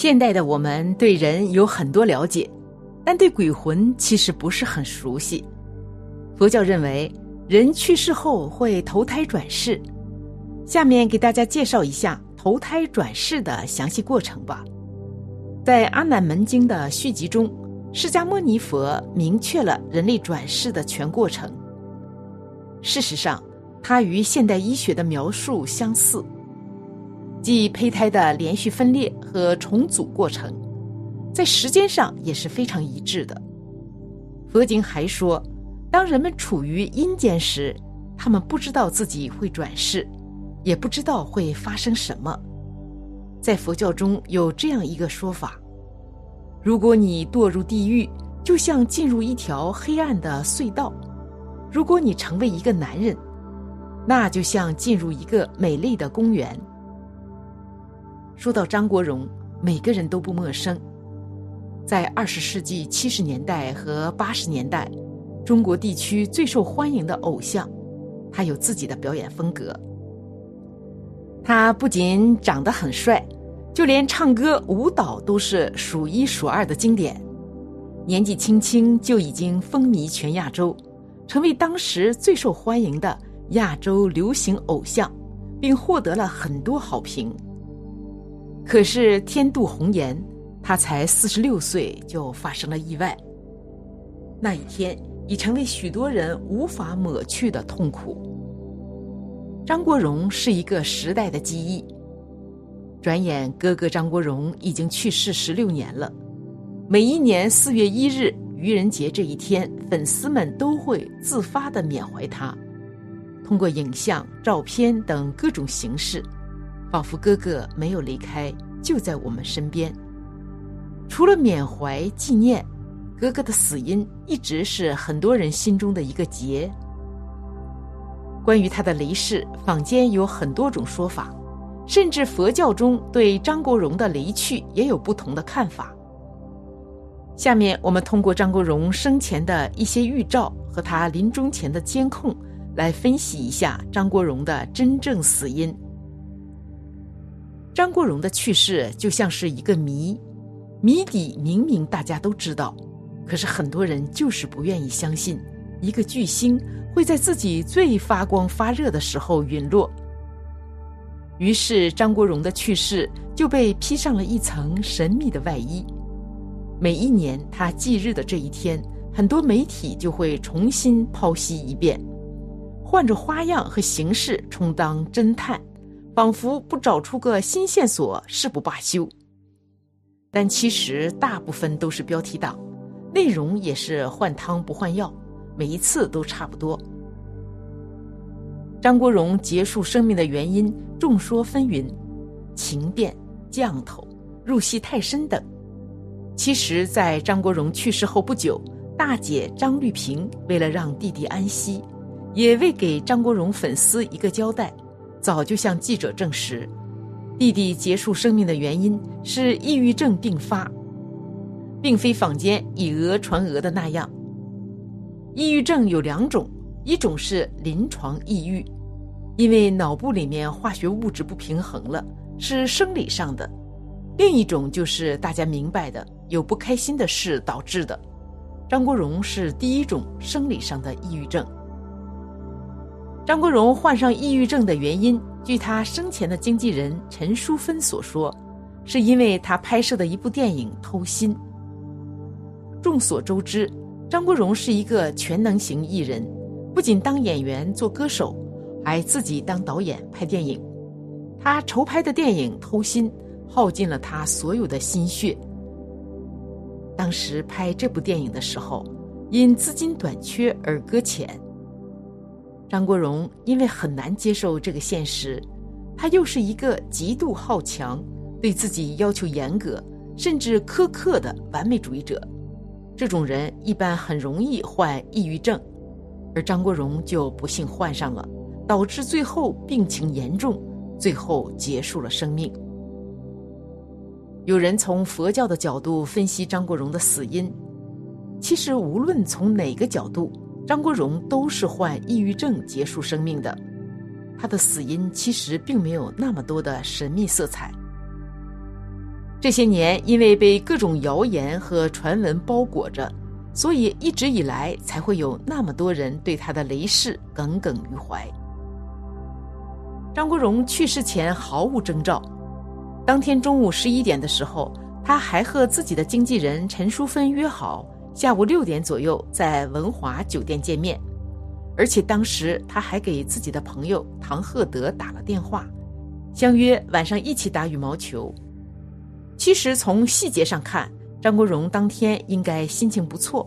现代的我们对人有很多了解，但对鬼魂其实不是很熟悉。佛教认为人去世后会投胎转世，下面给大家介绍一下投胎转世的详细过程吧。在《阿难门经》的续集中，释迦牟尼佛明确了人类转世的全过程。事实上，它与现代医学的描述相似。即胚胎的连续分裂和重组过程，在时间上也是非常一致的。佛经还说，当人们处于阴间时，他们不知道自己会转世，也不知道会发生什么。在佛教中有这样一个说法：如果你堕入地狱，就像进入一条黑暗的隧道；如果你成为一个男人，那就像进入一个美丽的公园。说到张国荣，每个人都不陌生。在二十世纪七十年代和八十年代，中国地区最受欢迎的偶像，他有自己的表演风格。他不仅长得很帅，就连唱歌、舞蹈都是数一数二的经典。年纪轻轻就已经风靡全亚洲，成为当时最受欢迎的亚洲流行偶像，并获得了很多好评。可是天妒红颜，他才四十六岁就发生了意外。那一天已成为许多人无法抹去的痛苦。张国荣是一个时代的记忆。转眼哥哥张国荣已经去世十六年了。每一年四月一日愚人节这一天，粉丝们都会自发的缅怀他，通过影像、照片等各种形式。仿佛哥哥没有离开，就在我们身边。除了缅怀纪念，哥哥的死因一直是很多人心中的一个结。关于他的离世，坊间有很多种说法，甚至佛教中对张国荣的离去也有不同的看法。下面我们通过张国荣生前的一些预兆和他临终前的监控，来分析一下张国荣的真正死因。张国荣的去世就像是一个谜，谜底明明大家都知道，可是很多人就是不愿意相信，一个巨星会在自己最发光发热的时候陨落。于是，张国荣的去世就被披上了一层神秘的外衣。每一年他忌日的这一天，很多媒体就会重新剖析一遍，换着花样和形式充当侦探。仿佛不找出个新线索誓不罢休，但其实大部分都是标题党，内容也是换汤不换药，每一次都差不多。张国荣结束生命的原因众说纷纭，情变、降头、入戏太深等。其实，在张国荣去世后不久，大姐张绿萍为了让弟弟安息，也为给张国荣粉丝一个交代。早就向记者证实，弟弟结束生命的原因是抑郁症并发，并非坊间以讹传讹的那样。抑郁症有两种，一种是临床抑郁，因为脑部里面化学物质不平衡了，是生理上的；另一种就是大家明白的，有不开心的事导致的。张国荣是第一种生理上的抑郁症。张国荣患上抑郁症的原因，据他生前的经纪人陈淑芬所说，是因为他拍摄的一部电影《偷心》。众所周知，张国荣是一个全能型艺人，不仅当演员、做歌手，还自己当导演、拍电影。他筹拍的电影《偷心》，耗尽了他所有的心血。当时拍这部电影的时候，因资金短缺而搁浅。张国荣因为很难接受这个现实，他又是一个极度好强、对自己要求严格甚至苛刻的完美主义者。这种人一般很容易患抑郁症，而张国荣就不幸患上了，导致最后病情严重，最后结束了生命。有人从佛教的角度分析张国荣的死因，其实无论从哪个角度。张国荣都是患抑郁症结束生命的，他的死因其实并没有那么多的神秘色彩。这些年因为被各种谣言和传闻包裹着，所以一直以来才会有那么多人对他的雷事耿耿于怀。张国荣去世前毫无征兆，当天中午十一点的时候，他还和自己的经纪人陈淑芬约好下午六点左右在文华酒店见面，而且当时他还给自己的朋友唐鹤德打了电话，相约晚上一起打羽毛球。其实从细节上看，张国荣当天应该心情不错，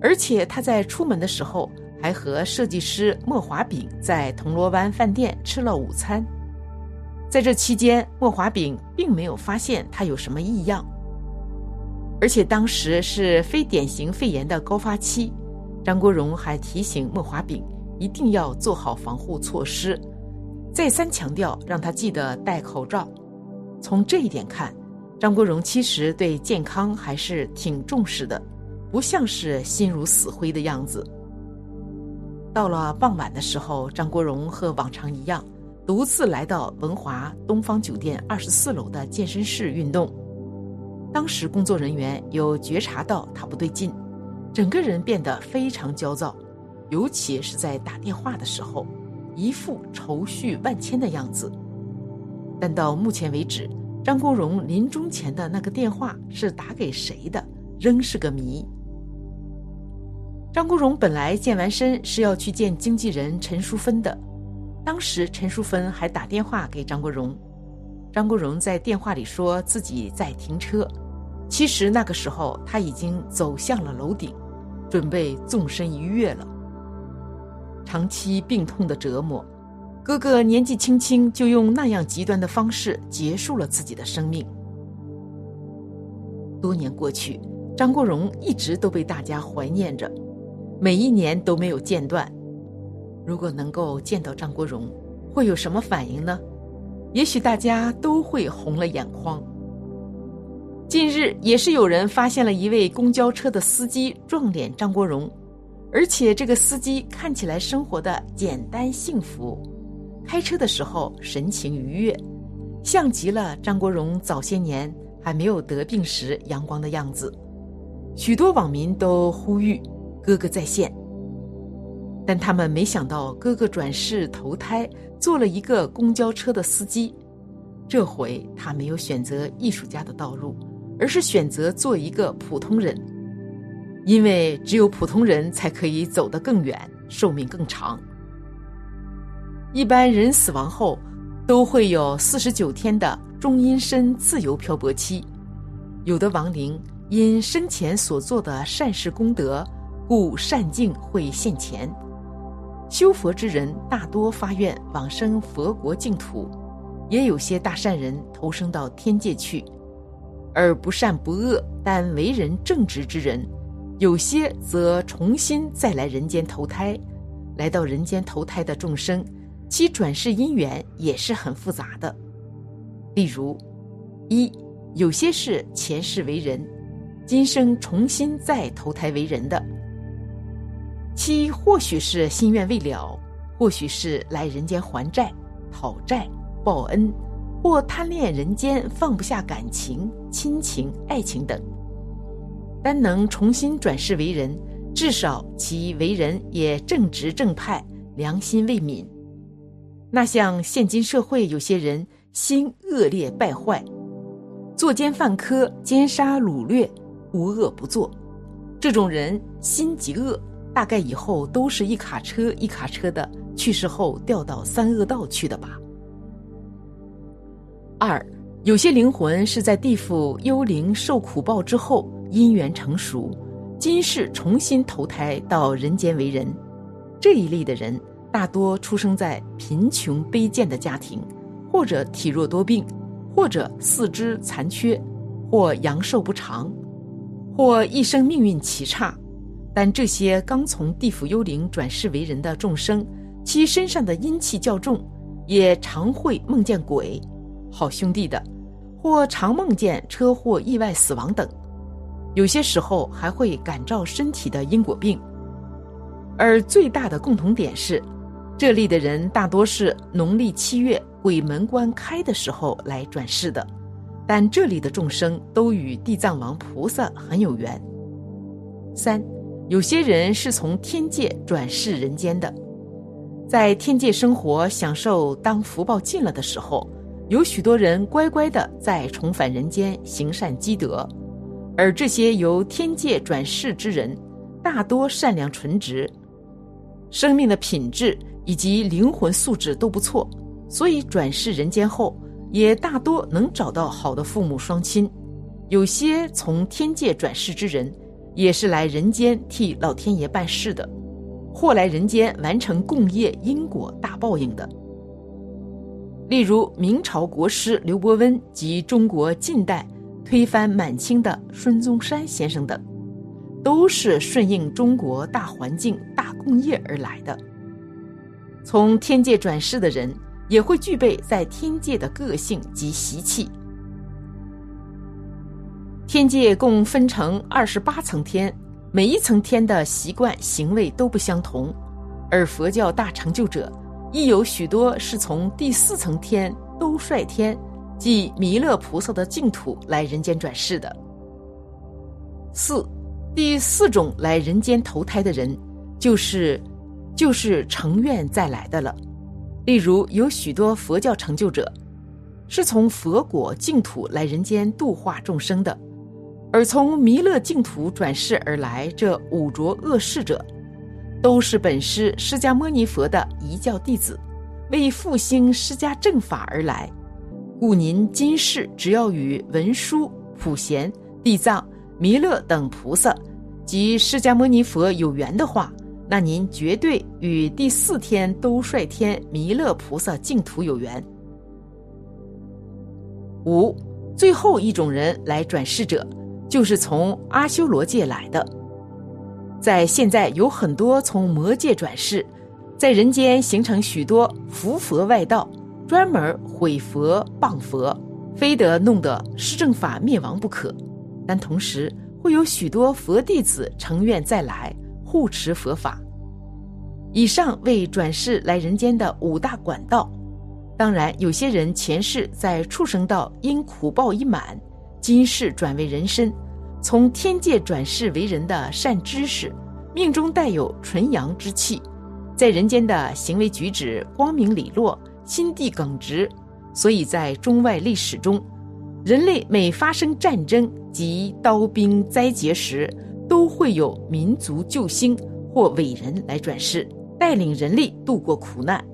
而且他在出门的时候。还和设计师莫华炳在铜锣湾饭店吃了午餐，在这期间，莫华炳并没有发现他有什么异样。而且当时是非典型肺炎的高发期，张国荣还提醒莫华炳一定要做好防护措施，再三强调让他记得戴口罩。从这一点看，张国荣其实对健康还是挺重视的，不像是心如死灰的样子。到了傍晚的时候，张国荣和往常一样，独自来到文华东方酒店二十四楼的健身室运动。当时工作人员有觉察到他不对劲，整个人变得非常焦躁，尤其是在打电话的时候，一副愁绪万千的样子。但到目前为止，张国荣临终前的那个电话是打给谁的，仍是个谜。张国荣本来健完身是要去见经纪人陈淑芬的，当时陈淑芬还打电话给张国荣，张国荣在电话里说自己在停车，其实那个时候他已经走向了楼顶，准备纵身一跃了。长期病痛的折磨，哥哥年纪轻轻就用那样极端的方式结束了自己的生命。多年过去，张国荣一直都被大家怀念着。每一年都没有间断。如果能够见到张国荣，会有什么反应呢？也许大家都会红了眼眶。近日也是有人发现了一位公交车的司机撞脸张国荣，而且这个司机看起来生活的简单幸福，开车的时候神情愉悦，像极了张国荣早些年还没有得病时阳光的样子。许多网民都呼吁。哥哥在线，但他们没想到哥哥转世投胎做了一个公交车的司机，这回他没有选择艺术家的道路，而是选择做一个普通人，因为只有普通人才可以走得更远，寿命更长。一般人死亡后都会有四十九天的中阴身自由漂泊期，有的亡灵因生前所做的善事功德。故善境会现前，修佛之人大多发愿往生佛国净土，也有些大善人投生到天界去；而不善不恶但为人正直之人，有些则重新再来人间投胎。来到人间投胎的众生，其转世因缘也是很复杂的。例如，一有些是前世为人，今生重新再投胎为人的。其或许是心愿未了，或许是来人间还债、讨债、报恩，或贪恋人间放不下感情、亲情、爱情等。但能重新转世为人，至少其为人也正直正派、良心未泯。那像现今社会有些人心恶劣败坏，作奸犯科、奸杀掳掠，无恶不作，这种人心极恶。大概以后都是一卡车一卡车的去世后掉到三恶道去的吧。二，有些灵魂是在地府幽灵受苦报之后因缘成熟，今世重新投胎到人间为人。这一类的人大多出生在贫穷卑贱的家庭，或者体弱多病，或者四肢残缺，或阳寿不长，或一生命运奇差。但这些刚从地府幽灵转世为人的众生，其身上的阴气较重，也常会梦见鬼、好兄弟的，或常梦见车祸意外死亡等。有些时候还会感召身体的因果病。而最大的共同点是，这里的人大多是农历七月鬼门关开的时候来转世的，但这里的众生都与地藏王菩萨很有缘。三，有些人是从天界转世人间的，在天界生活享受，当福报尽了的时候，有许多人乖乖的在重返人间行善积德，而这些由天界转世之人，大多善良纯直，生命的品质以及灵魂素质都不错，所以转世人间后。也大多能找到好的父母双亲，有些从天界转世之人，也是来人间替老天爷办事的，或来人间完成共业因果大报应的。例如明朝国师刘伯温及中国近代推翻满清的孙中山先生等，都是顺应中国大环境大工业而来的。从天界转世的人。也会具备在天界的个性及习气。天界共分成二十八层天，每一层天的习惯行为都不相同，而佛教大成就者亦有许多是从第四层天兜率天，即弥勒菩萨的净土来人间转世的。四，第四种来人间投胎的人，就是就是成愿再来的了。例如，有许多佛教成就者，是从佛果净土来人间度化众生的；而从弥勒净土转世而来这五浊恶世者，都是本师释迦牟尼佛的一教弟子，为复兴释迦正法而来。故您今世只要与文殊、普贤、地藏、弥勒等菩萨及释迦牟尼佛有缘的话，那您绝对与第四天兜率天弥勒菩萨净土有缘。五，最后一种人来转世者，就是从阿修罗界来的。在现在有很多从魔界转世，在人间形成许多伏佛外道，专门毁佛谤佛，非得弄得施正法灭亡不可。但同时会有许多佛弟子成愿再来。护持佛法，以上为转世来人间的五大管道。当然，有些人前世在畜生道因苦报已满，今世转为人身，从天界转世为人的善知识，命中带有纯阳之气，在人间的行为举止光明磊落，心地耿直，所以在中外历史中，人类每发生战争及刀兵灾劫时。都会有民族救星或伟人来转世，带领人类度过苦难。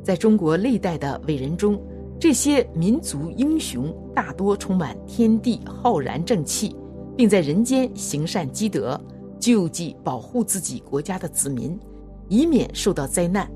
在中国历代的伟人中，这些民族英雄大多充满天地浩然正气，并在人间行善积德，救济保护自己国家的子民，以免受到灾难。